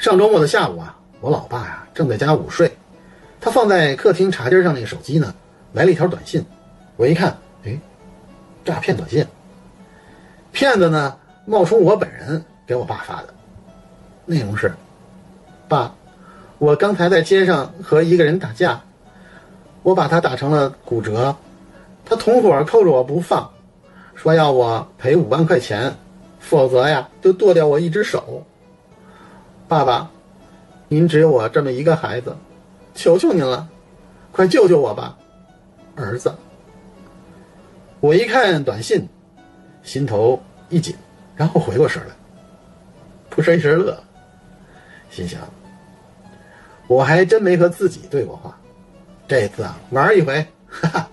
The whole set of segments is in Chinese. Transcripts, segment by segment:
上周末的下午啊，我老爸呀正在家午睡，他放在客厅茶几上那个手机呢，来了一条短信。我一看，哎，诈骗短信。骗子呢冒充我本人给我爸发的，内容是：爸，我刚才在街上和一个人打架，我把他打成了骨折，他同伙扣着我不放，说要我赔五万块钱，否则呀就剁掉我一只手。爸爸，您只有我这么一个孩子，求求您了，快救救我吧，儿子。我一看短信，心头一紧，然后回过神来，扑哧一声乐，心想：我还真没和自己对过话，这次啊玩一回，哈哈。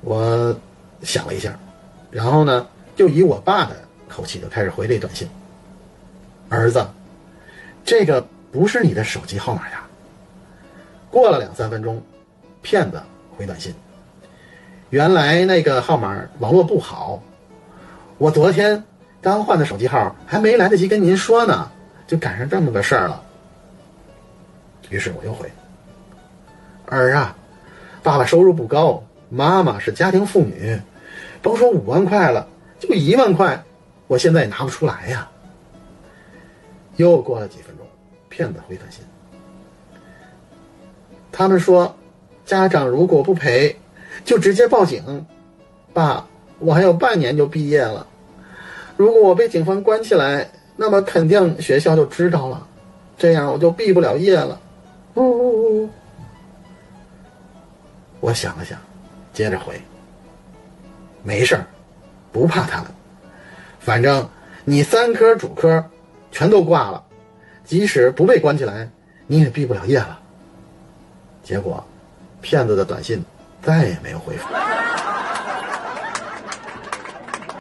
我想了一下，然后呢，就以我爸的口气就开始回这短信。儿子，这个不是你的手机号码呀。过了两三分钟，骗子回短信：“原来那个号码网络不好，我昨天刚换的手机号，还没来得及跟您说呢，就赶上这么个事儿了。”于是我又回：“儿啊，爸爸收入不高，妈妈是家庭妇女，甭说五万块了，就一万块，我现在也拿不出来呀。”又过了几分钟，骗子回短信。他们说，家长如果不赔，就直接报警。爸，我还有半年就毕业了，如果我被警方关起来，那么肯定学校就知道了，这样我就毕不了业了。呜呜呜！我想了想，接着回。没事儿，不怕他们，反正你三科主科。全都挂了，即使不被关起来，你也毕不了业了。结果，骗子的短信再也没有回复。